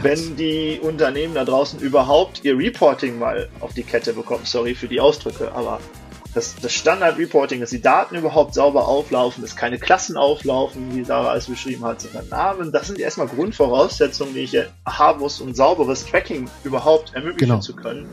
wenn die Unternehmen da draußen überhaupt ihr Reporting mal auf die Kette bekommen. Sorry für die Ausdrücke, aber das, das Standard-Reporting, dass die Daten überhaupt sauber auflaufen, dass keine Klassen auflaufen, wie Sarah es beschrieben hat, sondern Namen, das sind erstmal Grundvoraussetzungen, die ich haben muss, um sauberes Tracking überhaupt ermöglichen genau. zu können.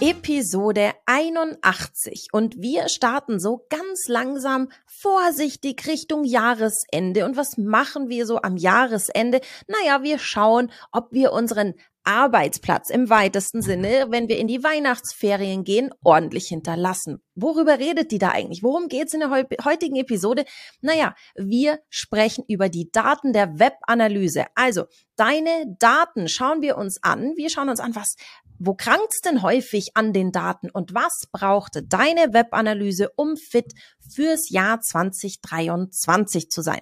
Episode 81 und wir starten so ganz langsam vorsichtig Richtung Jahresende. Und was machen wir so am Jahresende? Naja, wir schauen, ob wir unseren Arbeitsplatz im weitesten Sinne, wenn wir in die Weihnachtsferien gehen, ordentlich hinterlassen. Worüber redet die da eigentlich? Worum geht's in der heutigen Episode? Naja, wir sprechen über die Daten der Webanalyse. Also, deine Daten schauen wir uns an. Wir schauen uns an, was, wo krankt's denn häufig an den Daten und was brauchte deine Webanalyse, um fit fürs Jahr 2023 zu sein?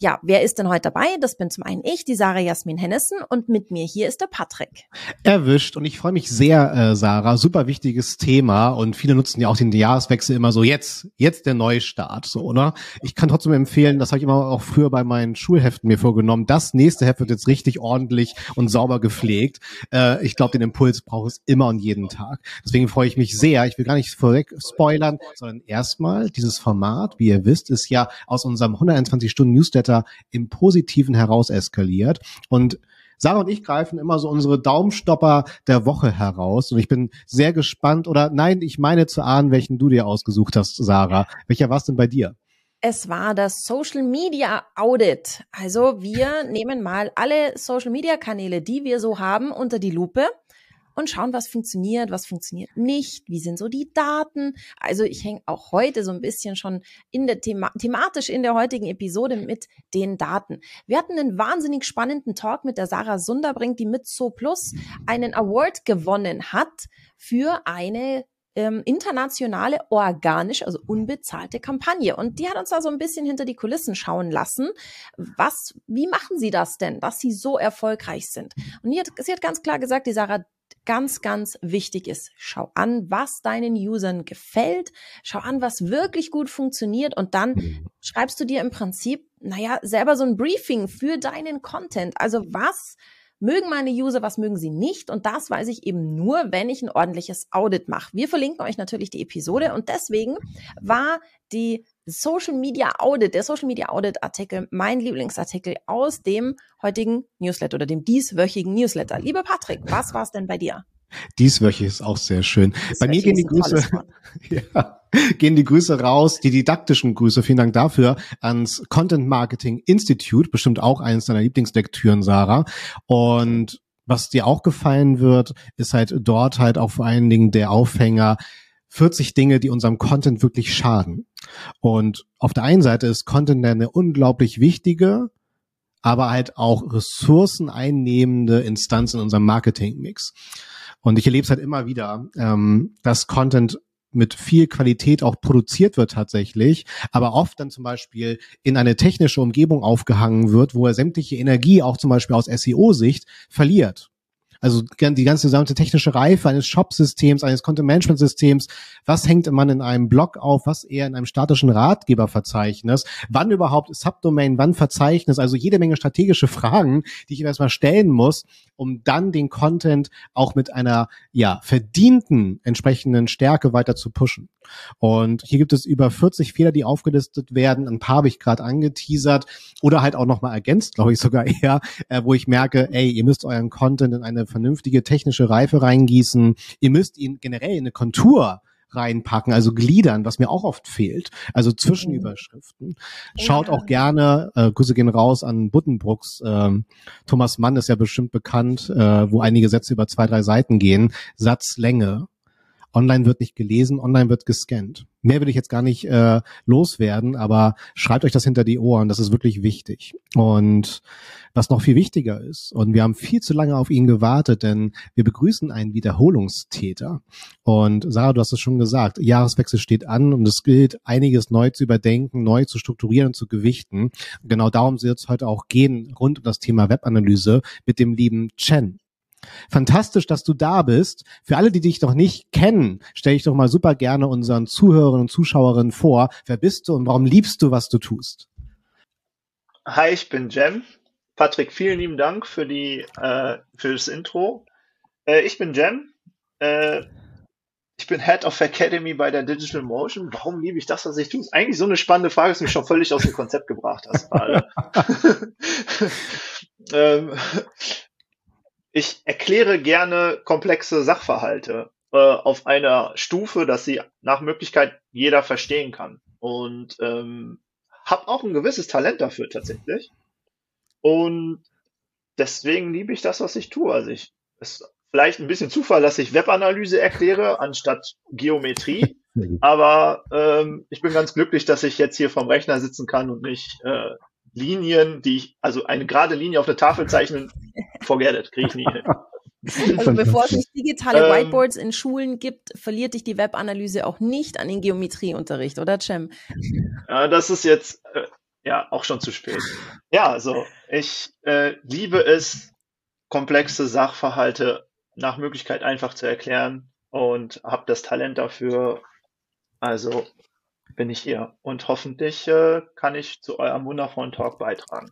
Ja, wer ist denn heute dabei? Das bin zum einen ich, die Sarah Jasmin Hennessen und mit mir hier ist der Patrick. Erwischt und ich freue mich sehr, äh, Sarah. Super wichtiges Thema und viele nutzen ja auch den Jahreswechsel immer so jetzt, jetzt der Neustart, so, oder? Ich kann trotzdem empfehlen, das habe ich immer auch früher bei meinen Schulheften mir vorgenommen. Das nächste Heft wird jetzt richtig ordentlich und sauber gepflegt. Äh, ich glaube, den Impuls braucht es immer und jeden Tag. Deswegen freue ich mich sehr. Ich will gar nicht vorweg spoilern, sondern erstmal dieses Format, wie ihr wisst, ist ja aus unserem 121 Stunden Newsletter im Positiven heraus eskaliert und Sarah und ich greifen immer so unsere Daumenstopper der Woche heraus und ich bin sehr gespannt oder nein, ich meine zu ahnen, welchen du dir ausgesucht hast, Sarah. Welcher war es denn bei dir? Es war das Social Media Audit. Also wir nehmen mal alle Social Media Kanäle, die wir so haben, unter die Lupe und schauen, was funktioniert, was funktioniert nicht, wie sind so die Daten. Also ich hänge auch heute so ein bisschen schon in der Thema thematisch in der heutigen Episode mit den Daten. Wir hatten einen wahnsinnig spannenden Talk mit der Sarah Sunderbrink, die mit So Plus einen Award gewonnen hat für eine ähm, internationale, organische, also unbezahlte Kampagne. Und die hat uns da so ein bisschen hinter die Kulissen schauen lassen. Was, wie machen sie das denn, dass sie so erfolgreich sind? Und hat, sie hat ganz klar gesagt, die Sarah, ganz, ganz wichtig ist. Schau an, was deinen Usern gefällt. Schau an, was wirklich gut funktioniert. Und dann mhm. schreibst du dir im Prinzip, naja, selber so ein Briefing für deinen Content. Also was mögen meine User, was mögen sie nicht. Und das weiß ich eben nur, wenn ich ein ordentliches Audit mache. Wir verlinken euch natürlich die Episode. Und deswegen war die Social Media Audit, der Social Media Audit Artikel, mein Lieblingsartikel aus dem heutigen Newsletter oder dem dieswöchigen Newsletter. Lieber Patrick, was war es denn bei dir? Dieswöchig ist auch sehr schön. Dieswöchig bei mir gehen die Grüße, ja, gehen die Grüße raus, die didaktischen Grüße, vielen Dank dafür, ans Content Marketing Institute, bestimmt auch eines deiner Lieblingslektüren, Sarah. Und was dir auch gefallen wird, ist halt dort halt auch vor allen Dingen der Aufhänger, 40 Dinge, die unserem Content wirklich schaden. Und auf der einen Seite ist Content eine unglaublich wichtige, aber halt auch ressourceneinnehmende Instanz in unserem Marketingmix. Und ich erlebe es halt immer wieder, ähm, dass Content mit viel Qualität auch produziert wird tatsächlich, aber oft dann zum Beispiel in eine technische Umgebung aufgehangen wird, wo er sämtliche Energie auch zum Beispiel aus SEO-Sicht verliert. Also die ganze gesamte technische Reife eines Shop-Systems, eines Content-Management-Systems, was hängt man in einem Blog auf, was eher in einem statischen Ratgeberverzeichnis, wann überhaupt Subdomain, wann Verzeichnis, also jede Menge strategische Fragen, die ich erstmal stellen muss, um dann den Content auch mit einer ja verdienten entsprechenden Stärke weiter zu pushen. Und hier gibt es über 40 Fehler, die aufgelistet werden. Ein paar habe ich gerade angeteasert oder halt auch nochmal ergänzt, glaube ich sogar eher, äh, wo ich merke, ey, ihr müsst euren Content in eine vernünftige technische Reife reingießen. Ihr müsst ihn generell in eine Kontur reinpacken, also gliedern, was mir auch oft fehlt, also Zwischenüberschriften. Schaut auch gerne, äh, Grüße gehen raus an Buddenbrooks, ähm, Thomas Mann ist ja bestimmt bekannt, äh, wo einige Sätze über zwei, drei Seiten gehen, Satzlänge Online wird nicht gelesen, online wird gescannt. Mehr will ich jetzt gar nicht äh, loswerden, aber schreibt euch das hinter die Ohren, das ist wirklich wichtig. Und was noch viel wichtiger ist, und wir haben viel zu lange auf ihn gewartet, denn wir begrüßen einen Wiederholungstäter. Und Sarah, du hast es schon gesagt, Jahreswechsel steht an und es gilt, einiges neu zu überdenken, neu zu strukturieren und zu gewichten. Genau darum soll es heute auch gehen, rund um das Thema Webanalyse mit dem lieben Chen. Fantastisch, dass du da bist. Für alle, die dich noch nicht kennen, stelle ich doch mal super gerne unseren Zuhörern und Zuschauerinnen vor. Wer bist du und warum liebst du, was du tust? hi, ich bin Jem. Patrick, vielen lieben Dank für die äh, für das Intro. Äh, ich bin Jem. Äh, ich bin Head of Academy bei der Digital Motion. Warum liebe ich das, was ich tue? Ist eigentlich so eine spannende Frage, dass du mich schon völlig aus dem Konzept gebracht hast ähm, ich erkläre gerne komplexe Sachverhalte äh, auf einer Stufe, dass sie nach Möglichkeit jeder verstehen kann. Und ähm, habe auch ein gewisses Talent dafür tatsächlich. Und deswegen liebe ich das, was ich tue. Also ich, es ist vielleicht ein bisschen Zufall, dass ich Webanalyse erkläre anstatt Geometrie. Aber ähm, ich bin ganz glücklich, dass ich jetzt hier vom Rechner sitzen kann und nicht äh, Linien, die ich, also eine gerade Linie auf der Tafel zeichnen, forget it, kriege ich nie hin. Also bevor es nicht digitale ähm, Whiteboards in Schulen gibt, verliert dich die Webanalyse auch nicht an den Geometrieunterricht, oder Cem? Ja, das ist jetzt äh, ja auch schon zu spät. Ja, also ich äh, liebe es, komplexe Sachverhalte nach Möglichkeit einfach zu erklären und habe das Talent dafür. Also bin ich hier und hoffentlich äh, kann ich zu eurem wundervollen Talk beitragen.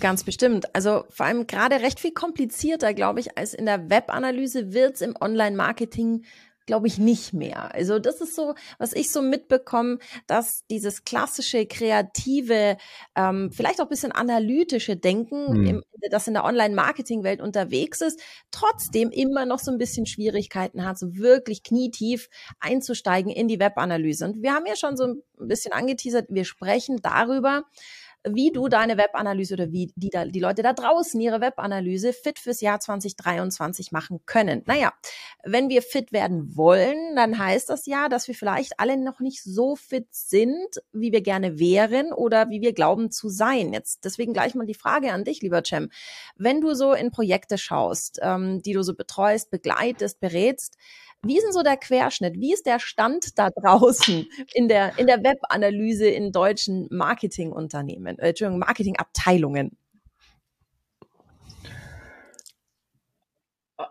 Ganz bestimmt. Also vor allem gerade recht viel komplizierter, glaube ich, als in der Webanalyse wird's im Online-Marketing glaube ich, nicht mehr. Also das ist so, was ich so mitbekomme, dass dieses klassische, kreative, ähm, vielleicht auch ein bisschen analytische Denken, hm. im, das in der Online-Marketing-Welt unterwegs ist, trotzdem immer noch so ein bisschen Schwierigkeiten hat, so wirklich knietief einzusteigen in die Webanalyse. Und wir haben ja schon so ein bisschen angeteasert, wir sprechen darüber, wie du deine Webanalyse oder wie die, da, die Leute da draußen ihre Webanalyse fit fürs Jahr 2023 machen können. Naja, wenn wir fit werden wollen, dann heißt das ja, dass wir vielleicht alle noch nicht so fit sind, wie wir gerne wären oder wie wir glauben zu sein. Jetzt deswegen gleich mal die Frage an dich, lieber Cem. Wenn du so in Projekte schaust, ähm, die du so betreust, begleitest, berätst, wie ist denn so der Querschnitt? Wie ist der Stand da draußen in der, in der Webanalyse in deutschen Marketingunternehmen, äh, Entschuldigung, Marketingabteilungen?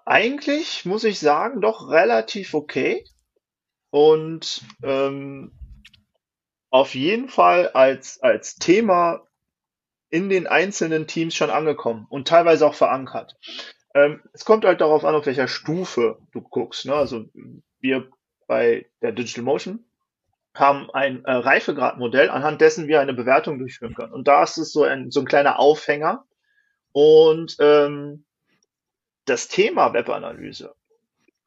Eigentlich muss ich sagen, doch relativ okay. Und ähm, auf jeden Fall als, als Thema in den einzelnen Teams schon angekommen und teilweise auch verankert. Ähm, es kommt halt darauf an, auf welcher Stufe du guckst. Ne? Also wir bei der Digital Motion haben ein äh, Reifegradmodell, anhand dessen wir eine Bewertung durchführen können. Und da ist es so ein, so ein kleiner Aufhänger. Und ähm, das Thema Webanalyse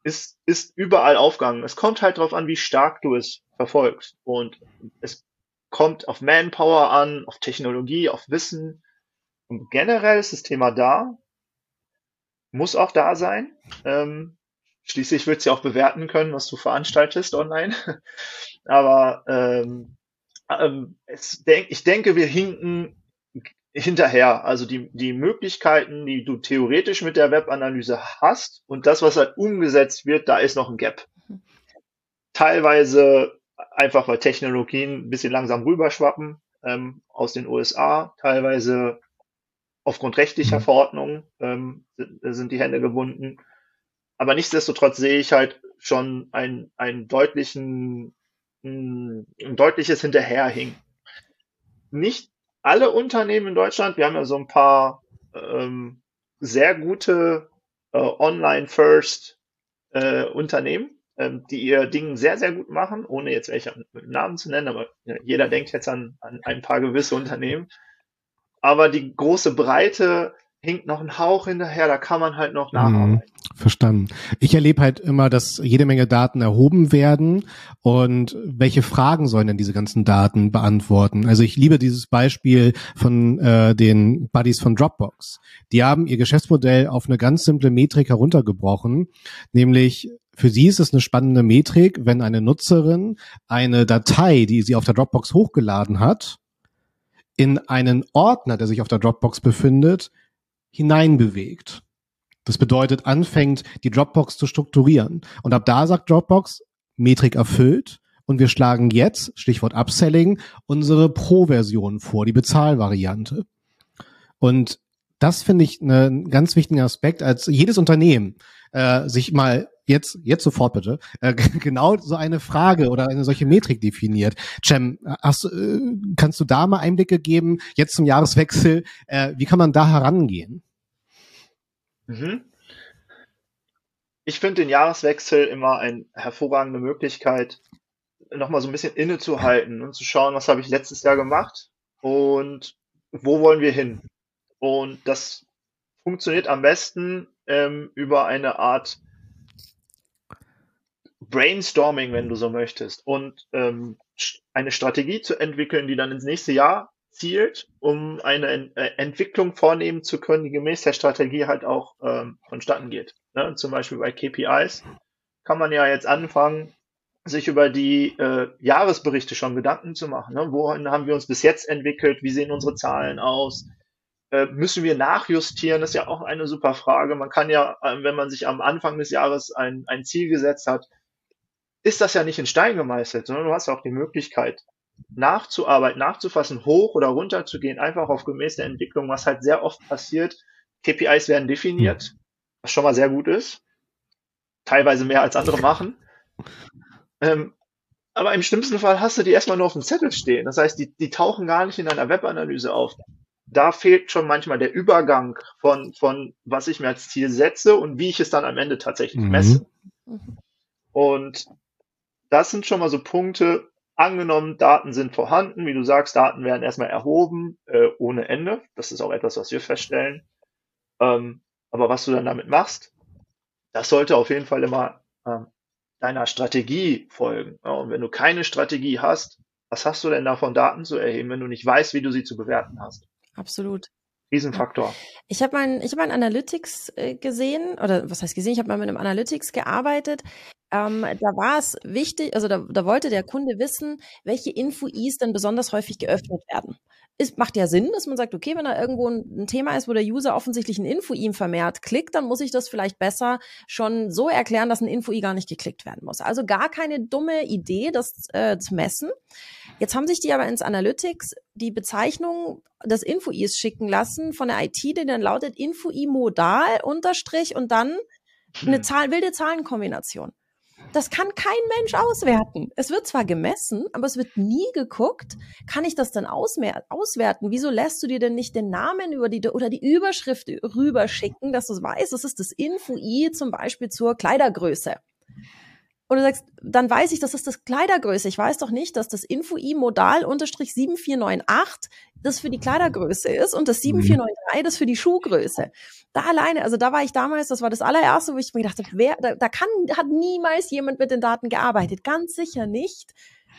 ist, ist überall aufgegangen. Es kommt halt darauf an, wie stark du es verfolgst. Und es kommt auf Manpower an, auf Technologie, auf Wissen. Und generell ist das Thema da muss auch da sein. Ähm, schließlich wird sie auch bewerten können, was du veranstaltest online. Aber ähm, ähm, es denk, ich denke, wir hinken hinterher. Also die, die Möglichkeiten, die du theoretisch mit der Webanalyse hast und das, was halt umgesetzt wird, da ist noch ein Gap. Teilweise einfach, weil Technologien ein bisschen langsam rüberschwappen ähm, aus den USA, teilweise aufgrund rechtlicher mhm. Verordnungen ähm, sind, sind die Hände gebunden. Aber nichtsdestotrotz sehe ich halt schon ein, ein deutlichen, ein, ein deutliches Hinterherhing. Nicht alle Unternehmen in Deutschland, wir haben ja so ein paar ähm, sehr gute äh, Online-First äh, Unternehmen, ähm, die ihr Ding sehr, sehr gut machen, ohne jetzt welche mit Namen zu nennen, aber jeder denkt jetzt an, an ein paar gewisse Unternehmen aber die große Breite hinkt noch ein Hauch hinterher, da kann man halt noch mhm. nacharbeiten. verstanden. Ich erlebe halt immer, dass jede Menge Daten erhoben werden und welche Fragen sollen denn diese ganzen Daten beantworten? Also ich liebe dieses Beispiel von äh, den Buddies von Dropbox. Die haben ihr Geschäftsmodell auf eine ganz simple Metrik heruntergebrochen, nämlich für sie ist es eine spannende Metrik, wenn eine Nutzerin eine Datei, die sie auf der Dropbox hochgeladen hat, in einen Ordner, der sich auf der Dropbox befindet, hineinbewegt. Das bedeutet, anfängt, die Dropbox zu strukturieren. Und ab da sagt Dropbox, Metrik erfüllt. Und wir schlagen jetzt, Stichwort Upselling, unsere Pro-Version vor, die Bezahlvariante. Und das finde ich einen ganz wichtigen Aspekt, als jedes Unternehmen äh, sich mal jetzt, jetzt sofort bitte, äh, genau so eine Frage oder eine solche Metrik definiert. Cem, hast, äh, kannst du da mal Einblicke geben, jetzt zum Jahreswechsel, äh, wie kann man da herangehen? Mhm. Ich finde den Jahreswechsel immer eine hervorragende Möglichkeit, nochmal so ein bisschen innezuhalten und zu schauen, was habe ich letztes Jahr gemacht und wo wollen wir hin. Und das funktioniert am besten ähm, über eine Art Brainstorming, wenn du so möchtest, und ähm, eine Strategie zu entwickeln, die dann ins nächste Jahr zielt, um eine Ent äh, Entwicklung vornehmen zu können, die gemäß der Strategie halt auch ähm, vonstatten geht. Ne? Zum Beispiel bei KPIs kann man ja jetzt anfangen, sich über die äh, Jahresberichte schon Gedanken zu machen. Ne? Wohin haben wir uns bis jetzt entwickelt? Wie sehen unsere Zahlen aus? Äh, müssen wir nachjustieren? Das ist ja auch eine super Frage. Man kann ja, äh, wenn man sich am Anfang des Jahres ein, ein Ziel gesetzt hat, ist das ja nicht in Stein gemeißelt, sondern du hast auch die Möglichkeit, nachzuarbeiten, nachzufassen, hoch oder runter zu gehen, einfach auf gemäß der Entwicklung, was halt sehr oft passiert. KPIs werden definiert, was schon mal sehr gut ist. Teilweise mehr als andere machen. Ähm, aber im schlimmsten Fall hast du die erstmal nur auf dem Zettel stehen. Das heißt, die, die tauchen gar nicht in einer Webanalyse auf. Da fehlt schon manchmal der Übergang von, von was ich mir als Ziel setze und wie ich es dann am Ende tatsächlich mhm. messe. Mhm. Und das sind schon mal so Punkte, angenommen, Daten sind vorhanden, wie du sagst, Daten werden erstmal erhoben, äh, ohne Ende. Das ist auch etwas, was wir feststellen. Ähm, aber was du dann damit machst, das sollte auf jeden Fall immer ähm, deiner Strategie folgen. Ja, und wenn du keine Strategie hast, was hast du denn davon, Daten zu erheben, wenn du nicht weißt, wie du sie zu bewerten hast? Absolut. Riesenfaktor. Ich habe mein, ich habe mein Analytics äh, gesehen, oder was heißt gesehen, ich habe mal mit einem Analytics gearbeitet. Ähm, da war es wichtig, also da, da wollte der Kunde wissen, welche Info-Is denn besonders häufig geöffnet werden ist, macht ja Sinn, dass man sagt, okay, wenn da irgendwo ein, ein Thema ist, wo der User offensichtlich ein Info-I vermehrt klickt, dann muss ich das vielleicht besser schon so erklären, dass ein Info-I gar nicht geklickt werden muss. Also gar keine dumme Idee, das äh, zu messen. Jetzt haben sich die aber ins Analytics die Bezeichnung des Info-Is schicken lassen von der IT, die dann lautet Info-I modal unterstrich und dann eine hm. Zahl, wilde Zahlenkombination. Das kann kein Mensch auswerten. Es wird zwar gemessen, aber es wird nie geguckt. Kann ich das dann auswerten? Wieso lässt du dir denn nicht den Namen über die oder die Überschrift rüberschicken, dass du weißt? Das ist das Info-I zum Beispiel zur Kleidergröße. Und du sagst, dann weiß ich, das ist das Kleidergröße. Ich weiß doch nicht, dass das Info-I Modal unterstrich 7498 das für die Kleidergröße ist und das 7493 mhm. das für die Schuhgröße. Da alleine, also da war ich damals, das war das allererste, wo ich mir gedacht habe, wer, da, da kann, hat niemals jemand mit den Daten gearbeitet. Ganz sicher nicht,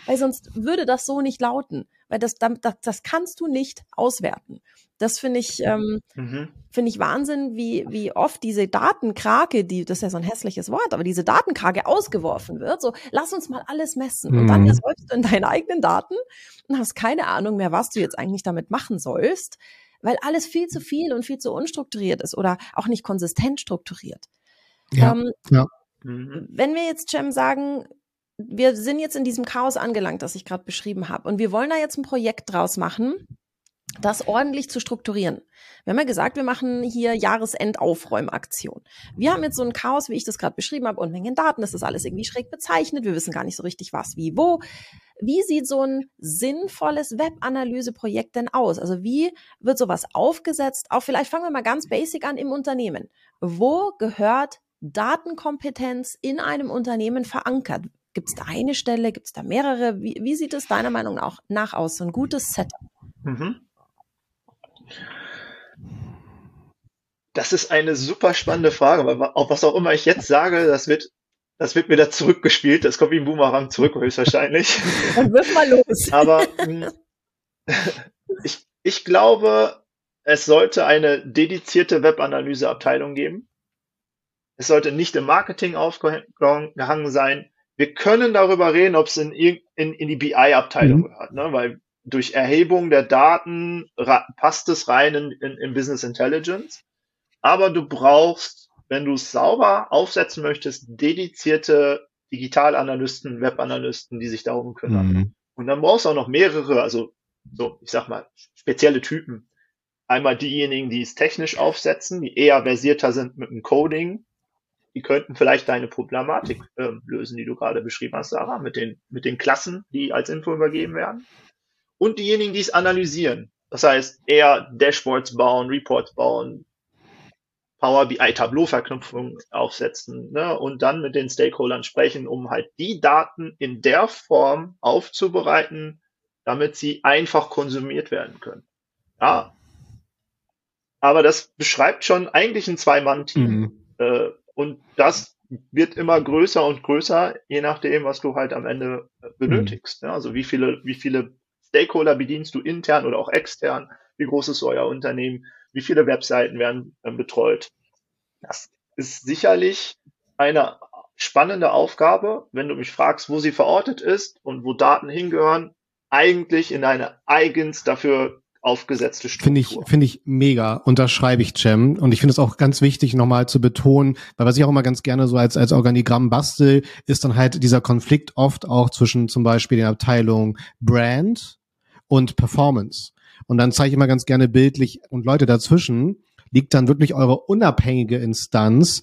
weil sonst würde das so nicht lauten. Weil das, das, das kannst du nicht auswerten. Das finde ich, ähm, mhm. finde ich Wahnsinn, wie, wie oft diese Datenkrake, die, das ist ja so ein hässliches Wort, aber diese Datenkrake ausgeworfen wird. So, lass uns mal alles messen. Mhm. Und dann ersäufst du in deinen eigenen Daten und hast keine Ahnung mehr, was du jetzt eigentlich damit machen sollst, weil alles viel zu viel und viel zu unstrukturiert ist oder auch nicht konsistent strukturiert. Ja, ähm, ja. Mhm. Wenn wir jetzt, Cem, sagen, wir sind jetzt in diesem Chaos angelangt, das ich gerade beschrieben habe, und wir wollen da jetzt ein Projekt draus machen, das ordentlich zu strukturieren. Wir haben ja gesagt, wir machen hier Jahresendaufräumaktion. Wir haben jetzt so ein Chaos, wie ich das gerade beschrieben habe, Unmengen Daten, das ist alles irgendwie schräg bezeichnet, wir wissen gar nicht so richtig was, wie, wo. Wie sieht so ein sinnvolles Webanalyseprojekt denn aus? Also wie wird sowas aufgesetzt? Auch vielleicht fangen wir mal ganz basic an im Unternehmen. Wo gehört Datenkompetenz in einem Unternehmen verankert? Gibt es da eine Stelle? Gibt es da mehrere? Wie, wie sieht es deiner Meinung nach aus? So ein gutes Setup? Mhm. Das ist eine super spannende Frage, weil auch was auch immer ich jetzt sage, das wird, das wird mir da zurückgespielt. Das kommt wie ein Boomerang zurück, höchstwahrscheinlich. Dann wirf mal los. Aber hm, ich, ich glaube, es sollte eine dedizierte Webanalyseabteilung geben. Es sollte nicht im Marketing aufgehangen sein. Wir können darüber reden, ob es in, in, in die BI-Abteilung mhm. gehört, ne? weil durch Erhebung der Daten passt es rein in, in, in Business Intelligence. Aber du brauchst, wenn du es sauber aufsetzen möchtest, dedizierte Digitalanalysten, Webanalysten, die sich darum kümmern. Mhm. Und dann brauchst du auch noch mehrere, also so, ich sag mal, spezielle Typen. Einmal diejenigen, die es technisch aufsetzen, die eher versierter sind mit dem Coding die könnten vielleicht deine Problematik äh, lösen, die du gerade beschrieben hast, Sarah, mit den, mit den Klassen, die als Info übergeben werden. Und diejenigen, die es analysieren. Das heißt, eher Dashboards bauen, Reports bauen, Power BI Tableau-Verknüpfungen aufsetzen ne? und dann mit den Stakeholdern sprechen, um halt die Daten in der Form aufzubereiten, damit sie einfach konsumiert werden können. Ja, aber das beschreibt schon eigentlich ein Zwei-Mann-Team. Mhm. Äh, und das wird immer größer und größer, je nachdem, was du halt am Ende äh, benötigst. Mhm. Also wie viele, wie viele Stakeholder bedienst du intern oder auch extern? Wie groß ist euer Unternehmen? Wie viele Webseiten werden äh, betreut? Das ist sicherlich eine spannende Aufgabe, wenn du mich fragst, wo sie verortet ist und wo Daten hingehören, eigentlich in eine eigens dafür aufgesetzte Struktur. Finde ich, finde ich mega. Unterschreibe ich, Cem. Und ich finde es auch ganz wichtig, nochmal zu betonen, weil was ich auch immer ganz gerne so als, als Organigramm bastel, ist dann halt dieser Konflikt oft auch zwischen zum Beispiel den Abteilungen Brand und Performance. Und dann zeige ich immer ganz gerne bildlich und Leute dazwischen liegt dann wirklich eure unabhängige Instanz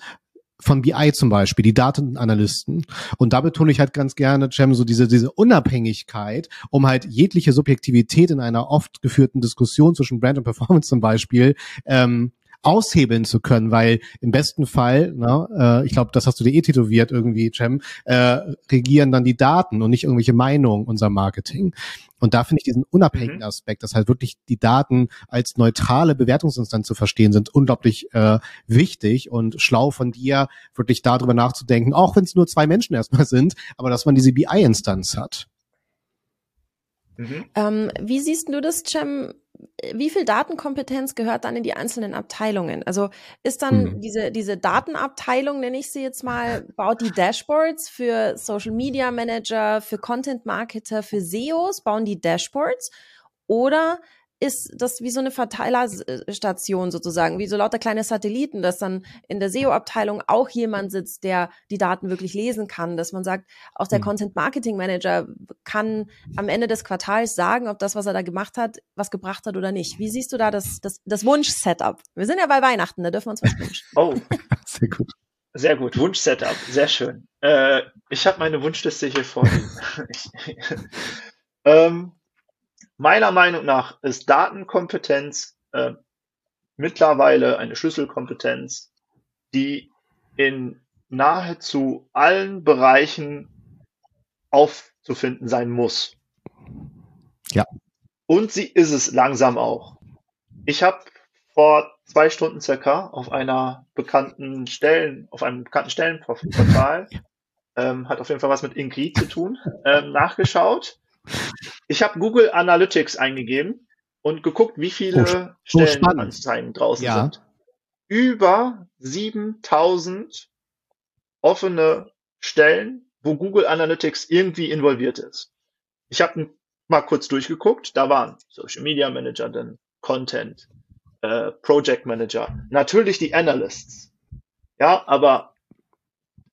von BI zum Beispiel, die Datenanalysten. Und da betone ich halt ganz gerne, Cem, so diese, diese Unabhängigkeit, um halt jegliche Subjektivität in einer oft geführten Diskussion zwischen Brand und Performance zum Beispiel ähm, aushebeln zu können, weil im besten Fall, na, äh, ich glaube, das hast du dir eh tätowiert irgendwie, Cem, äh, regieren dann die Daten und nicht irgendwelche Meinungen unser Marketing. Und da finde ich diesen unabhängigen mhm. Aspekt, dass halt wirklich die Daten als neutrale Bewertungsinstanz zu verstehen sind, unglaublich äh, wichtig und schlau von dir, wirklich darüber nachzudenken, auch wenn es nur zwei Menschen erstmal sind, aber dass man diese BI-Instanz hat. Mhm. Ähm, wie siehst du das, Cem? Wie viel Datenkompetenz gehört dann in die einzelnen Abteilungen? Also ist dann mhm. diese, diese Datenabteilung, nenne ich sie jetzt mal, baut die Dashboards für Social Media Manager, für Content Marketer, für SEOs, bauen die Dashboards? Oder ist das wie so eine Verteilerstation sozusagen, wie so lauter kleine Satelliten, dass dann in der SEO-Abteilung auch jemand sitzt, der die Daten wirklich lesen kann, dass man sagt, auch der mhm. Content Marketing Manager kann am Ende des Quartals sagen, ob das, was er da gemacht hat, was gebracht hat oder nicht. Wie siehst du da das, das, das Wunsch-Setup? Wir sind ja bei Weihnachten, da dürfen wir uns was wünschen. Oh, sehr gut. Sehr gut, Wunsch-Setup, sehr schön. Äh, ich habe meine Wunschliste hier vorliegen. ähm, Meiner Meinung nach ist Datenkompetenz äh, mittlerweile eine Schlüsselkompetenz, die in nahezu allen Bereichen aufzufinden sein muss. Ja. Und sie ist es langsam auch. Ich habe vor zwei Stunden circa auf einer bekannten Stellen, auf einem bekannten Stellenportal, ähm, hat auf jeden Fall was mit Ingrid zu tun, ähm, nachgeschaut. Ich habe Google Analytics eingegeben und geguckt, wie viele oh, Stellenanzeigen draußen ja. sind. Über 7000 offene Stellen, wo Google Analytics irgendwie involviert ist. Ich habe mal kurz durchgeguckt, da waren Social Media Manager, dann Content, äh, Project Manager, natürlich die Analysts. Ja, aber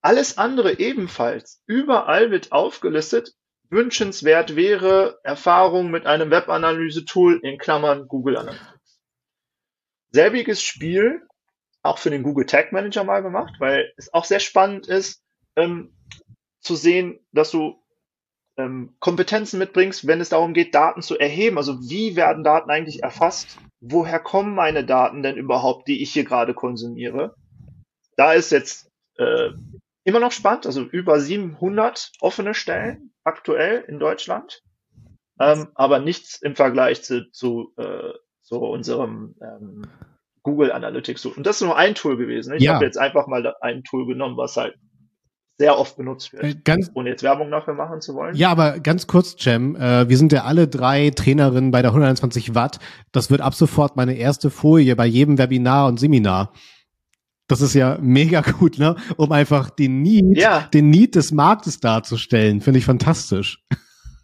alles andere ebenfalls. Überall wird aufgelistet, wünschenswert wäre Erfahrung mit einem Webanalyse-Tool in Klammern Google Analytics. Selbiges Spiel auch für den Google Tag Manager mal gemacht, weil es auch sehr spannend ist, ähm, zu sehen, dass du ähm, Kompetenzen mitbringst, wenn es darum geht, Daten zu erheben. Also wie werden Daten eigentlich erfasst? Woher kommen meine Daten denn überhaupt, die ich hier gerade konsumiere? Da ist jetzt äh, immer noch spannend, also über 700 offene Stellen aktuell in Deutschland, ähm, aber nichts im Vergleich zu, zu, äh, zu unserem ähm, Google Analytics. Und das ist nur ein Tool gewesen. Ich ja. habe jetzt einfach mal ein Tool genommen, was halt sehr oft benutzt wird, äh, ganz, ohne jetzt Werbung dafür machen zu wollen. Ja, aber ganz kurz, Cem, äh, wir sind ja alle drei Trainerinnen bei der 121 Watt. Das wird ab sofort meine erste Folie bei jedem Webinar und Seminar. Das ist ja mega gut, ne? Um einfach den Need, ja. den Need des Marktes darzustellen. Finde ich fantastisch.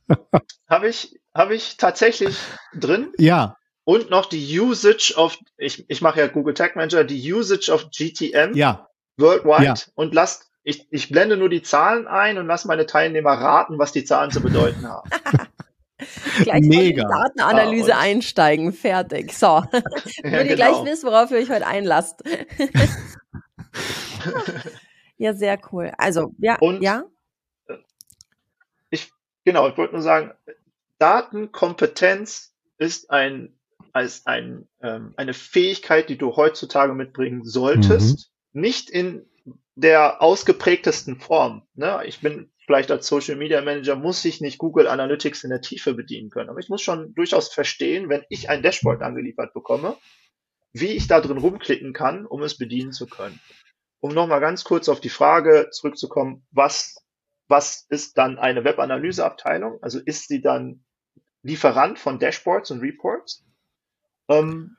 Habe ich, habe ich tatsächlich drin. Ja. Und noch die Usage of, ich, ich mache ja Google Tag Manager, die Usage of GTM ja. worldwide ja. und lasst, ich, ich blende nur die Zahlen ein und lass meine Teilnehmer raten, was die Zahlen zu bedeuten haben. gleich Mega. in die Datenanalyse ah, einsteigen. Fertig. So. Ja, Würde genau. gleich wissen, worauf ihr euch heute einlasst. Ja, sehr cool. Also, ja, Und ja. Ich, genau, ich wollte nur sagen, Datenkompetenz ist ein, als ein, ähm, eine Fähigkeit, die du heutzutage mitbringen solltest. Nicht in der ausgeprägtesten Form. Ne? Ich bin vielleicht als Social Media Manager, muss ich nicht Google Analytics in der Tiefe bedienen können. Aber ich muss schon durchaus verstehen, wenn ich ein Dashboard angeliefert bekomme, wie ich da drin rumklicken kann, um es bedienen zu können. Um nochmal ganz kurz auf die Frage zurückzukommen, was, was ist dann eine Webanalyseabteilung? Also ist sie dann Lieferant von Dashboards und Reports? Ähm,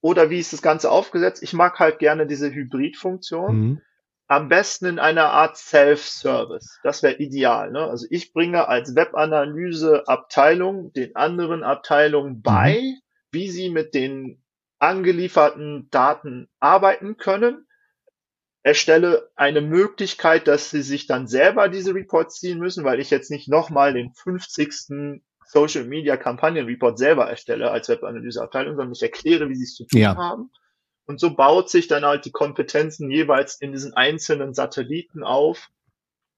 oder wie ist das Ganze aufgesetzt? Ich mag halt gerne diese Hybridfunktion. Mhm. Am besten in einer Art Self-Service. Das wäre ideal. Ne? Also ich bringe als Webanalyse-Abteilung den anderen Abteilungen bei, wie sie mit den angelieferten Daten arbeiten können. Erstelle eine Möglichkeit, dass sie sich dann selber diese Reports ziehen müssen, weil ich jetzt nicht nochmal den 50. Social Media Kampagnen Report selber erstelle als Webanalyseabteilung, sondern ich erkläre, wie sie es zu tun Ja. haben. Und so baut sich dann halt die Kompetenzen jeweils in diesen einzelnen Satelliten auf,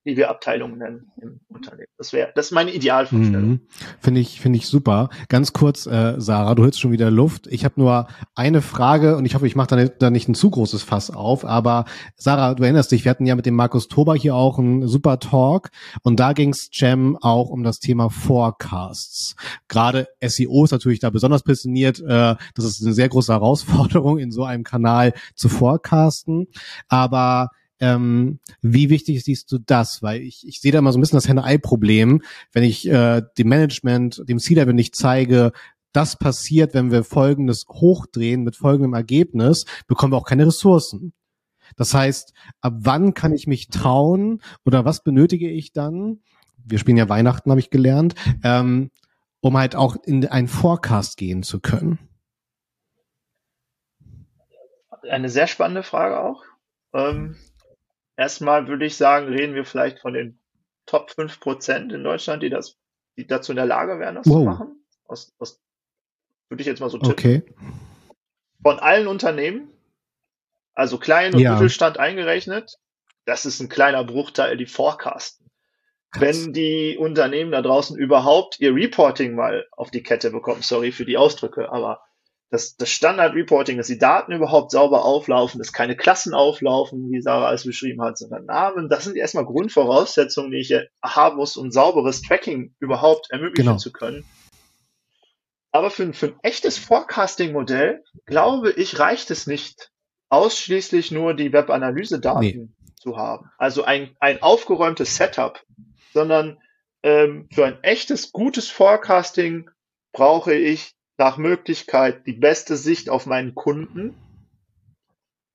die wir Abteilungen nennen im Unternehmen. Das wäre, das ist meine Idealvorstellung. Mhm. Finde ich, finde ich super. Ganz kurz, äh, Sarah, du hörst schon wieder Luft. Ich habe nur eine Frage und ich hoffe, ich mache da, nicht- da nicht ein zu großes Fass auf. Aber Sarah, du erinnerst dich, wir hatten ja mit dem Markus Tober hier auch einen super Talk und da ging's Jam auch um das Thema Forecasts. Gerade SEO ist natürlich da besonders präsentiert. Äh, das ist eine sehr große Herausforderung, in so einem Kanal zu forecasten. Aber ähm, wie wichtig siehst du das? Weil ich, ich sehe da immer so ein bisschen das Henne-Ei-Problem, wenn ich äh, dem Management, dem C-Level nicht zeige, das passiert, wenn wir Folgendes hochdrehen mit folgendem Ergebnis, bekommen wir auch keine Ressourcen. Das heißt, ab wann kann ich mich trauen oder was benötige ich dann? Wir spielen ja Weihnachten, habe ich gelernt, ähm, um halt auch in einen Forecast gehen zu können. Eine sehr spannende Frage auch. Ähm, erstmal würde ich sagen, reden wir vielleicht von den Top 5% in Deutschland, die das, die dazu in der Lage wären, das zu Wow. machen. Aus, aus, würde ich jetzt mal so tippen. Okay. Von allen Unternehmen, also Klein- und Ja. Mittelstand eingerechnet, das ist ein kleiner Bruchteil, die forecasten. Wenn die Unternehmen da draußen überhaupt ihr Reporting mal auf die Kette bekommen, sorry für die Ausdrücke, aber das, das Standard-Reporting, dass die Daten überhaupt sauber auflaufen, dass keine Klassen auflaufen, wie Sarah es beschrieben hat, sondern Namen, das sind erstmal Grundvoraussetzungen, die ich haben muss, um sauberes Tracking überhaupt ermöglichen Genau. zu können. Aber für, ein- für ein echtes Forecasting-Modell, glaube ich, reicht es nicht, ausschließlich nur die Web-Analyse-Daten zu haben. Also ein, ein aufgeräumtes Setup, sondern ähm, für ein echtes, gutes Forecasting brauche ich nach Möglichkeit die beste Sicht auf meinen Kunden.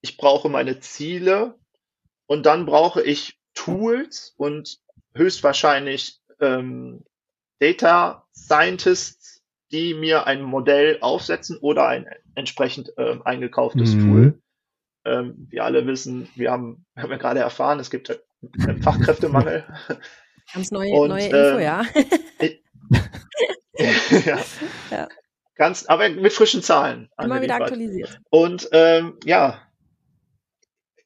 Ich brauche meine Ziele und dann brauche ich Tools und höchstwahrscheinlich ähm, Data Scientists, die mir ein Modell aufsetzen oder ein entsprechend ähm, eingekauftes Mhm. Tool. Ähm, wir alle wissen, wir haben, haben ja gerade erfahren, es gibt einen Fachkräftemangel. Ganz neue, Und, neue Info, ja. ja. Ja. Ganz, aber mit frischen Zahlen. Immer wieder aktualisiert. Und ähm, ja,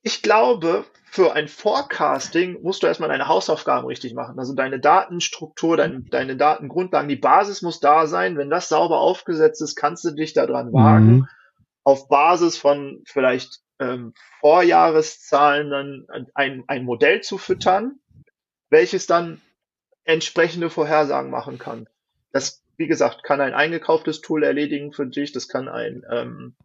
ich glaube, für ein Forecasting musst du erstmal deine Hausaufgaben richtig machen. Also deine Datenstruktur, dein, deine Datengrundlagen, die Basis muss da sein. Wenn das sauber aufgesetzt ist, kannst du dich daran wagen, Mhm. auf Basis von vielleicht ähm, Vorjahreszahlen dann ein, ein Modell zu füttern, welches dann entsprechende Vorhersagen machen kann. Das, wie gesagt, kann ein eingekauftes Tool erledigen für dich, das kann ein ähm,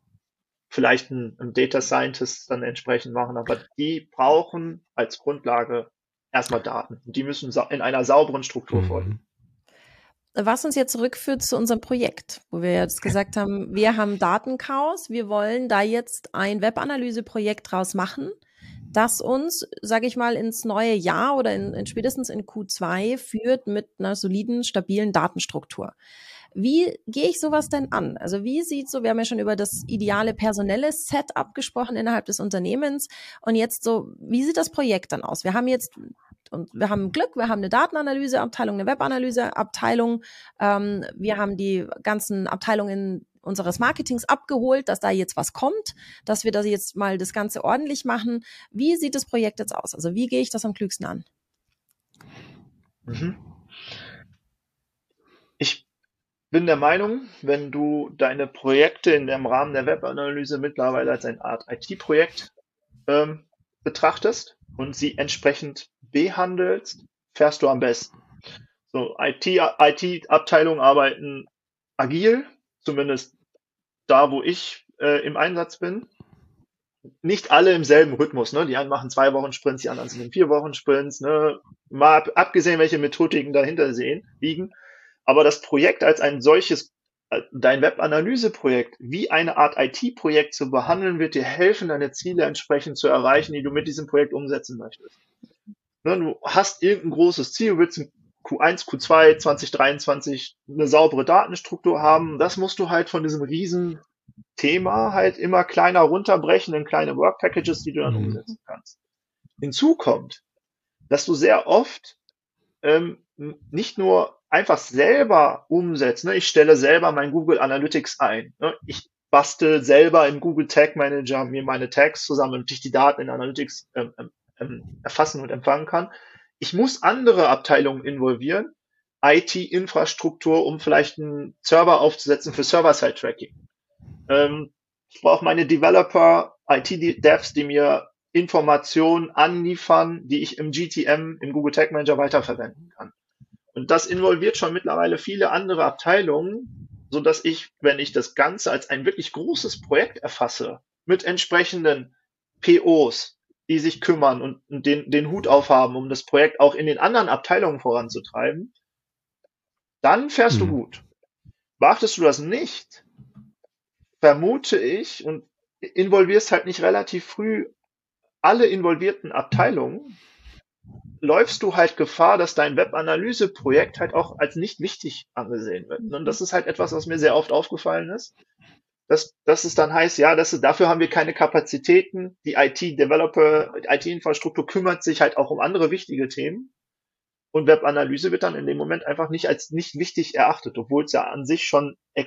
vielleicht ein, ein Data Scientist dann entsprechend machen, aber die brauchen als Grundlage erstmal Daten. Die müssen in einer sauberen Struktur folgen. Mhm. Was uns jetzt zurückführt zu unserem Projekt, wo wir jetzt gesagt haben, wir haben Datenchaos, wir wollen da jetzt ein Webanalyseprojekt draus machen, das uns, sage ich mal, ins neue Jahr oder in, in spätestens in Q2 führt mit einer soliden, stabilen Datenstruktur. Wie gehe ich sowas denn an? Also wie sieht so, wir haben ja schon über das ideale personelle Setup gesprochen innerhalb des Unternehmens und jetzt so, wie sieht das Projekt dann aus? Wir haben jetzt und wir haben Glück, wir haben eine Datenanalyseabteilung, eine Webanalyseabteilung, ähm, wir haben die ganzen Abteilungen unseres Marketings abgeholt, dass da jetzt was kommt, dass wir da jetzt mal das Ganze ordentlich machen. Wie sieht das Projekt jetzt aus? Also wie gehe ich das am klügsten an? Mhm. Ich bin der Meinung, wenn du deine Projekte in dem Rahmen der Webanalyse mittlerweile als eine Art IT-Projekt ähm, betrachtest und sie entsprechend behandelst, fährst du am besten. So, IT-Abteilungen IT arbeiten agil, zumindest da, wo ich äh, im Einsatz bin. Nicht alle im selben Rhythmus, ne? Die einen machen zwei Wochen Sprints, die anderen sind in vier Wochen Sprints, ne? Mal ab, abgesehen, welche Methodiken dahinter sehen, liegen. Aber das Projekt als ein solches, äh, dein Webanalyse-Projekt, wie eine Art IT-Projekt zu behandeln, wird dir helfen, deine Ziele entsprechend zu erreichen, die du mit diesem Projekt umsetzen möchtest. Ne, du hast irgendein großes Ziel, willst ein Q1, Q2 2023 eine saubere Datenstruktur haben. Das musst du halt von diesem riesen Thema halt immer kleiner runterbrechen in kleine Work Packages, die du dann mhm. umsetzen kannst. Hinzu kommt, dass du sehr oft ähm, nicht nur einfach selber umsetzt. Ne? Ich stelle selber mein Google Analytics ein. Ne? Ich bastel selber im Google Tag Manager mir meine Tags zusammen, damit ich die Daten in Analytics ähm, ähm, ähm erfassen und empfangen kann ich muss andere Abteilungen involvieren, IT-Infrastruktur, um vielleicht einen Server aufzusetzen für Server-Side-Tracking. Ähm, ich brauche meine Developer, IT-Devs, die mir Informationen anliefern, die ich im GTM, im Google Tag Manager weiterverwenden kann. Und das involviert schon mittlerweile viele andere Abteilungen, so dass ich, wenn ich das Ganze als ein wirklich großes Projekt erfasse, mit entsprechenden POs, die sich kümmern und den, den Hut aufhaben, um das Projekt auch in den anderen Abteilungen voranzutreiben, dann fährst mhm. du gut. Beachtest du das nicht, vermute ich, und involvierst halt nicht relativ früh alle involvierten Abteilungen, läufst du halt Gefahr, dass dein Webanalyse-Projekt halt auch als nicht wichtig angesehen wird. Und das ist halt etwas, was mir sehr oft aufgefallen ist dass, dass es dann heißt, ja, dass, dafür haben wir keine Kapazitäten. Die IT-Developer, IT-Infrastruktur kümmert sich halt auch um andere wichtige Themen. Und Webanalyse wird dann in dem Moment einfach nicht als nicht wichtig erachtet, obwohl es ja an sich schon e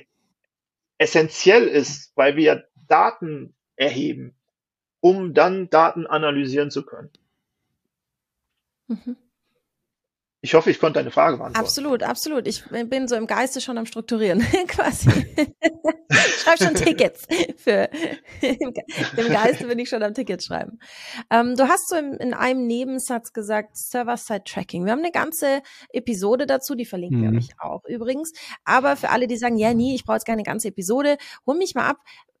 essentiell ist, weil wir Daten erheben, um dann Daten analysieren zu können. Mhm. Ich hoffe, ich konnte deine Frage beantworten. Absolut, absolut. Ich bin so im Geiste schon am Strukturieren, quasi. ich schreibe schon Tickets für, im, Geiste bin ich schon am Ticket schreiben. Ähm, du hast so in, in einem Nebensatz gesagt, Server-Side-Tracking. Wir haben eine ganze Episode dazu, die verlinken wir mhm. euch auch übrigens. Aber für alle, die sagen, ja, nie, ich brauche jetzt keine ganze Episode, hol mich mal ab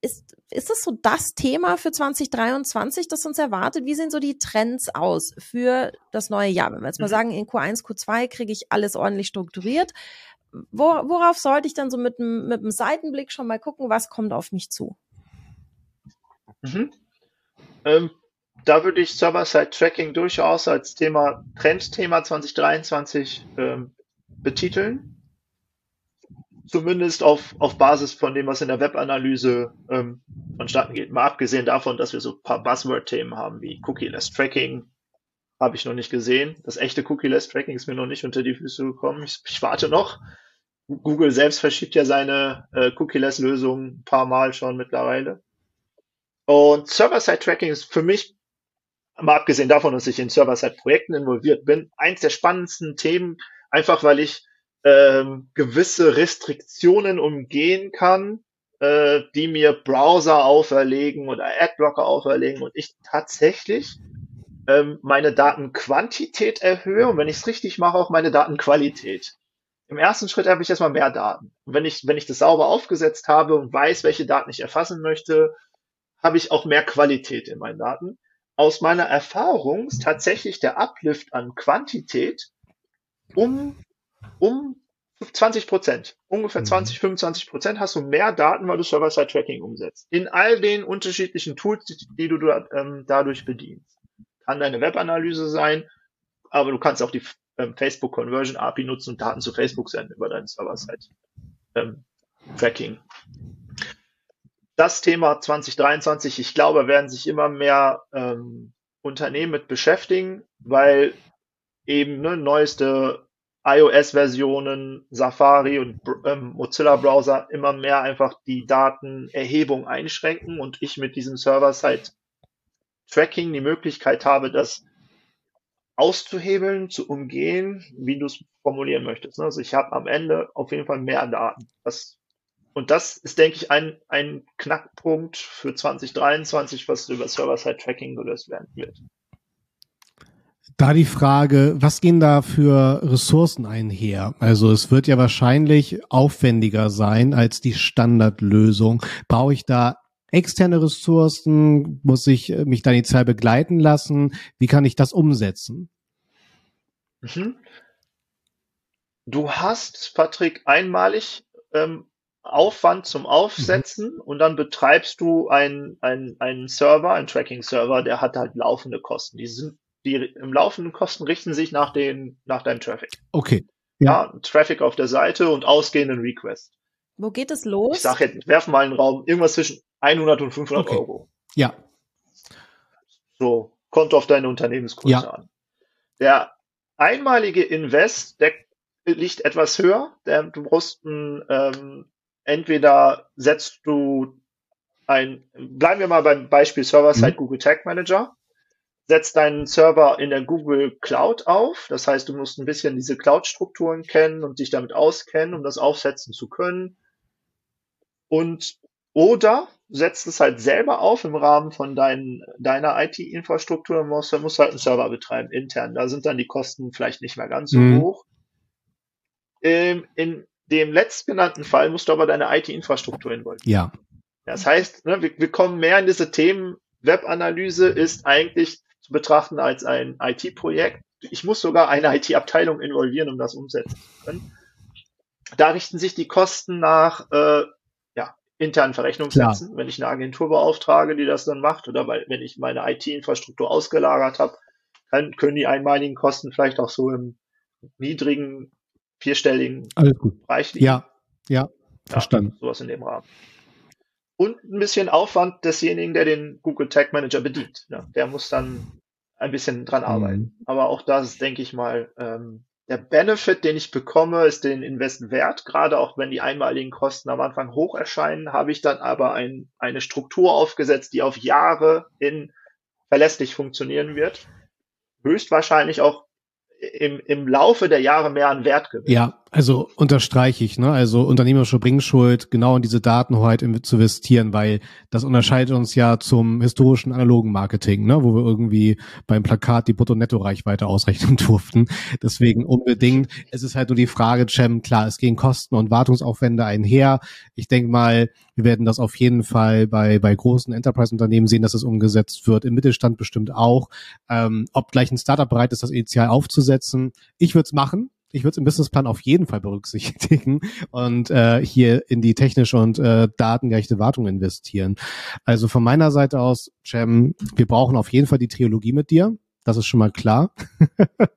ist, ist das so das Thema für 2023, das uns erwartet? Wie sehen so die Trends aus für das neue Jahr? Wenn wir jetzt mal mhm. sagen, in Q1, Q2 kriege ich alles ordentlich strukturiert. Wo, worauf sollte ich dann so mit einem mit Seitenblick schon mal gucken, was kommt auf mich zu? Mhm. Ähm, da würde ich Server-Side-Tracking durchaus als Thema, Trendthema 2023 ähm, betiteln zumindest auf, auf Basis von dem, was in der Webanalyse ähm, vonstatten geht. Mal abgesehen davon, dass wir so ein paar Buzzword-Themen haben wie Cookie-less Tracking, habe ich noch nicht gesehen. Das echte Cookie-less Tracking ist mir noch nicht unter die Füße gekommen. Ich, ich warte noch. Google selbst verschiebt ja seine äh, Cookie-less Lösung ein paar Mal schon mittlerweile. Und Server-Side-Tracking ist für mich, mal abgesehen davon, dass ich in Server-Side-Projekten involviert bin, eins der spannendsten Themen, einfach weil ich ähm, gewisse Restriktionen umgehen kann, äh, die mir Browser auferlegen oder Adblocker auferlegen und ich tatsächlich ähm, meine Datenquantität erhöhe und wenn ich es richtig mache, auch meine Datenqualität. Im ersten Schritt habe ich erstmal mehr Daten. Und wenn ich, wenn ich das sauber aufgesetzt habe und weiß, welche Daten ich erfassen möchte, habe ich auch mehr Qualität in meinen Daten. Aus meiner Erfahrung ist tatsächlich der Uplift an Quantität um um 20 Prozent, ungefähr 20, mhm. 25 Prozent hast du mehr Daten, weil du Server-Side-Tracking umsetzt. In all den unterschiedlichen Tools, die du ähm, dadurch bedienst. Kann deine Webanalyse sein, aber du kannst auch die ähm, Facebook Conversion API nutzen und Daten zu Facebook senden über deinen Server-Side-Tracking. Ähm, das Thema 2023, ich glaube, werden sich immer mehr ähm, Unternehmen mit beschäftigen, weil eben ne, neueste iOS-Versionen, Safari und ähm, Mozilla-Browser immer mehr einfach die Datenerhebung einschränken und ich mit diesem Server-Side-Tracking die Möglichkeit habe, das auszuhebeln, zu umgehen, wie du es formulieren möchtest. Also ich habe am Ende auf jeden Fall mehr Daten. Das, und das ist, denke ich, ein, ein Knackpunkt für 2023, was über Server-Side-Tracking gelöst werden wird. Da die Frage, was gehen da für Ressourcen einher? Also es wird ja wahrscheinlich aufwendiger sein als die Standardlösung. Brauche ich da externe Ressourcen? Muss ich äh, mich da die Zeit begleiten lassen? Wie kann ich das umsetzen? Mhm. Du hast, Patrick, einmalig ähm, Aufwand zum Aufsetzen mhm. und dann betreibst du einen, einen, Server, einen Tracking-Server, der hat halt laufende Kosten. Die sind die im laufenden Kosten richten sich nach, den, nach deinem Traffic. Okay. Ja. ja, Traffic auf der Seite und ausgehenden Request. Wo geht es los? Ich sage jetzt, werf mal einen Raum, irgendwas zwischen 100 und 500 okay. Euro. Ja. So, kommt auf deine Unternehmensgröße ja. an. Der einmalige Invest, der liegt etwas höher. Der, du brauchst ein, ähm, entweder setzt du ein, bleiben wir mal beim Beispiel Server-Side mhm. Google Tag Manager setzt deinen Server in der Google Cloud auf. Das heißt, du musst ein bisschen diese Cloud-Strukturen kennen und dich damit auskennen, um das aufsetzen zu können. Und oder setzt es halt selber auf im Rahmen von dein, deiner IT-Infrastruktur und musst, musst halt einen Server betreiben intern. Da sind dann die Kosten vielleicht nicht mehr ganz so mhm. hoch. Ähm, in dem letztgenannten Fall musst du aber deine IT-Infrastruktur involvieren. Ja. Das heißt, ne, wir, wir kommen mehr in diese Themen. Webanalyse ist eigentlich zu betrachten als ein IT-Projekt. Ich muss sogar eine IT-Abteilung involvieren, um das umsetzen zu können. Da richten sich die Kosten nach äh, ja, internen Verrechnungssätzen, Klar. wenn ich eine Agentur beauftrage, die das dann macht, oder weil, wenn ich meine IT-Infrastruktur ausgelagert habe, dann können die einmaligen Kosten vielleicht auch so im niedrigen, vierstelligen Bereich liegen. Ja, ja, verstanden. Ja, sowas in dem Rahmen und ein bisschen Aufwand desjenigen, der den Google Tag Manager bedient. Ja, der muss dann ein bisschen dran mhm. arbeiten. Mhm. Aber auch das ist, denke ich mal, ähm, der Benefit, den ich bekomme, ist den Invest wert. Gerade auch wenn die einmaligen Kosten am Anfang hoch erscheinen, habe ich dann aber ein, eine Struktur aufgesetzt, die auf Jahre in verlässlich funktionieren wird. Höchstwahrscheinlich auch im, im Laufe der Jahre mehr an Wert gewinnt. Ja, also unterstreiche ich, ne? Also unternehmerische Bringschuld, genau in diese Datenhoheit zu investieren, weil das unterscheidet uns ja zum historischen analogen Marketing, ne? Wo wir irgendwie beim Plakat die Brutto-Netto-Reichweite ausrechnen durften. Deswegen unbedingt. Es ist halt nur die Frage, Cem, klar, es gehen Kosten und Wartungsaufwände einher. Ich denke mal, wir werden das auf jeden Fall bei, bei großen Enterprise-Unternehmen sehen, dass es umgesetzt wird. Im Mittelstand bestimmt auch. Ähm, ob gleich ein Startup bereit ist, das initial aufzusetzen. Ich würde es machen ich würde es im Businessplan auf jeden Fall berücksichtigen und äh, hier in die technische und äh, datengerechte Wartung investieren. Also von meiner Seite aus, Cem, wir brauchen auf jeden Fall die Trilogie mit dir. Das ist schon mal klar.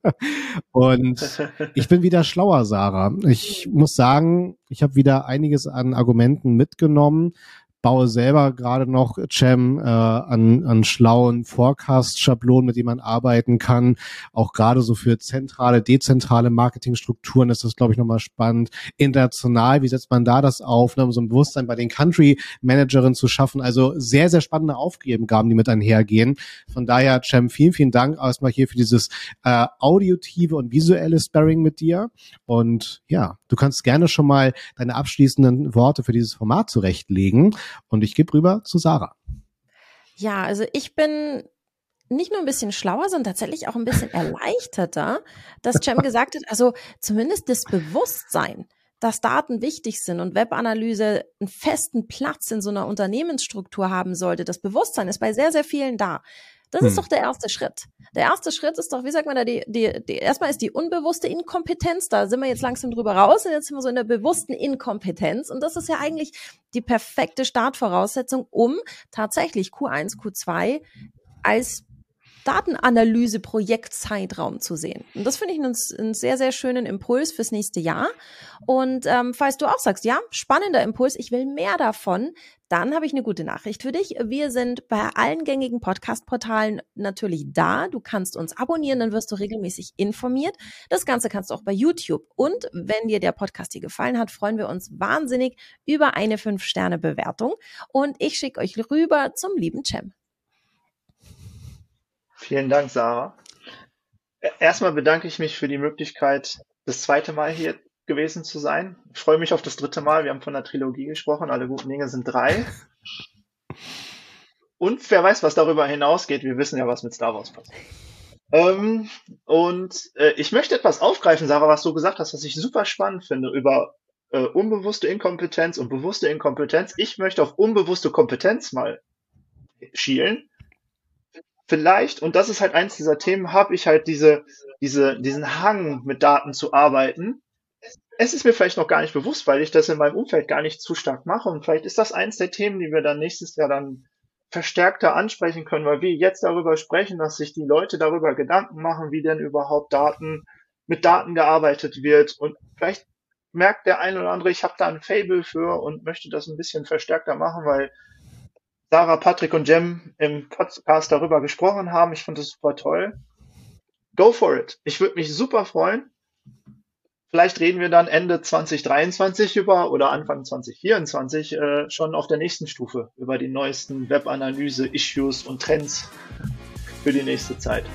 und ich bin wieder schlauer, Sarah. Ich muss sagen, ich habe wieder einiges an Argumenten mitgenommen baue selber gerade noch Cem äh, an, an schlauen Forecast-Schablonen, mit denen man arbeiten kann. Auch gerade so für zentrale, dezentrale Marketingstrukturen ist das, glaube ich, nochmal spannend. International, wie setzt man da das auf, ne, um so ein Bewusstsein bei den Country-Managerinnen zu schaffen? Also sehr, sehr spannende Aufgaben, die mit einhergehen. Von daher, Cem, vielen, vielen Dank erstmal hier für dieses äh, audiotive und visuelle Sparring mit dir. Und ja, du kannst gerne schon mal deine abschließenden Worte für dieses Format zurechtlegen. Und ich gebe rüber zu Sarah. Ja, also ich bin nicht nur ein bisschen schlauer, sondern tatsächlich auch ein bisschen erleichterter, dass Cem gesagt hat, also zumindest das Bewusstsein, dass Daten wichtig sind und Webanalyse einen festen Platz in so einer Unternehmensstruktur haben sollte. Das Bewusstsein ist bei sehr, sehr vielen da. Das hm. ist doch der erste Schritt. Der erste Schritt ist doch, wie sagt man da, die, die, die, erstmal ist die unbewusste Inkompetenz, da sind wir jetzt langsam drüber raus und jetzt sind wir so in der bewussten Inkompetenz und das ist ja eigentlich die perfekte Startvoraussetzung, um tatsächlich Q1, Q2 als Datenanalyse-Projektzeitraum zu sehen. Und das finde ich einen, einen, sehr, sehr schönen Impuls fürs nächste Jahr. Und ähm, falls du auch sagst, ja, spannender Impuls, ich will mehr davon, Dann habe ich eine gute Nachricht für dich. Wir sind bei allen gängigen Podcast-Portalen natürlich da. Du kannst uns abonnieren, dann wirst du regelmäßig informiert. Das Ganze kannst du auch bei YouTube. Und wenn dir der Podcast hier gefallen hat, freuen wir uns wahnsinnig über eine 5-Sterne-Bewertung. Und ich schicke euch rüber zum lieben Cem. Vielen Dank, Sarah. Erstmal bedanke ich mich für die Möglichkeit, das zweite Mal hier gewesen zu sein. Ich freue mich auf das dritte Mal. Wir haben von der Trilogie gesprochen. Alle guten Dinge sind drei. Und wer weiß, was darüber hinausgeht. Wir wissen ja, was mit Star Wars passiert. Ähm, und äh, ich möchte etwas aufgreifen, Sarah, was du gesagt hast, was ich super spannend finde über äh, unbewusste Inkompetenz und bewusste Inkompetenz. Ich möchte auf unbewusste Kompetenz mal schielen. Vielleicht, und das ist halt eins dieser Themen, habe ich halt diese, diese, diesen Hang mit Daten zu arbeiten, es ist mir vielleicht noch gar nicht bewusst, weil ich das in meinem Umfeld gar nicht zu stark mache. Und vielleicht ist das eins der Themen, die wir dann nächstes Jahr dann verstärkter ansprechen können, weil wir jetzt darüber sprechen, dass sich die Leute darüber Gedanken machen, wie denn überhaupt Daten mit Daten gearbeitet wird. Und vielleicht merkt der eine oder andere, ich habe da ein Fable für und möchte das ein bisschen verstärkter machen, weil Sarah, Patrick und Jem im Podcast darüber gesprochen haben. Ich finde das super toll. Go for it. Ich würde mich super freuen. Vielleicht reden wir dann Ende 2023 über oder Anfang 2024 äh, schon auf der nächsten Stufe über die neuesten Webanalyse, Issues und Trends für die nächste Zeit.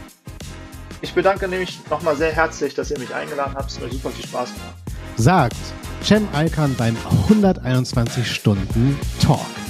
Ich bedanke nämlich nochmal sehr herzlich, dass ihr mich eingeladen habt. Es hat mir super viel Spaß gemacht. Sagt Cem Alkan beim 121 Stunden Talk.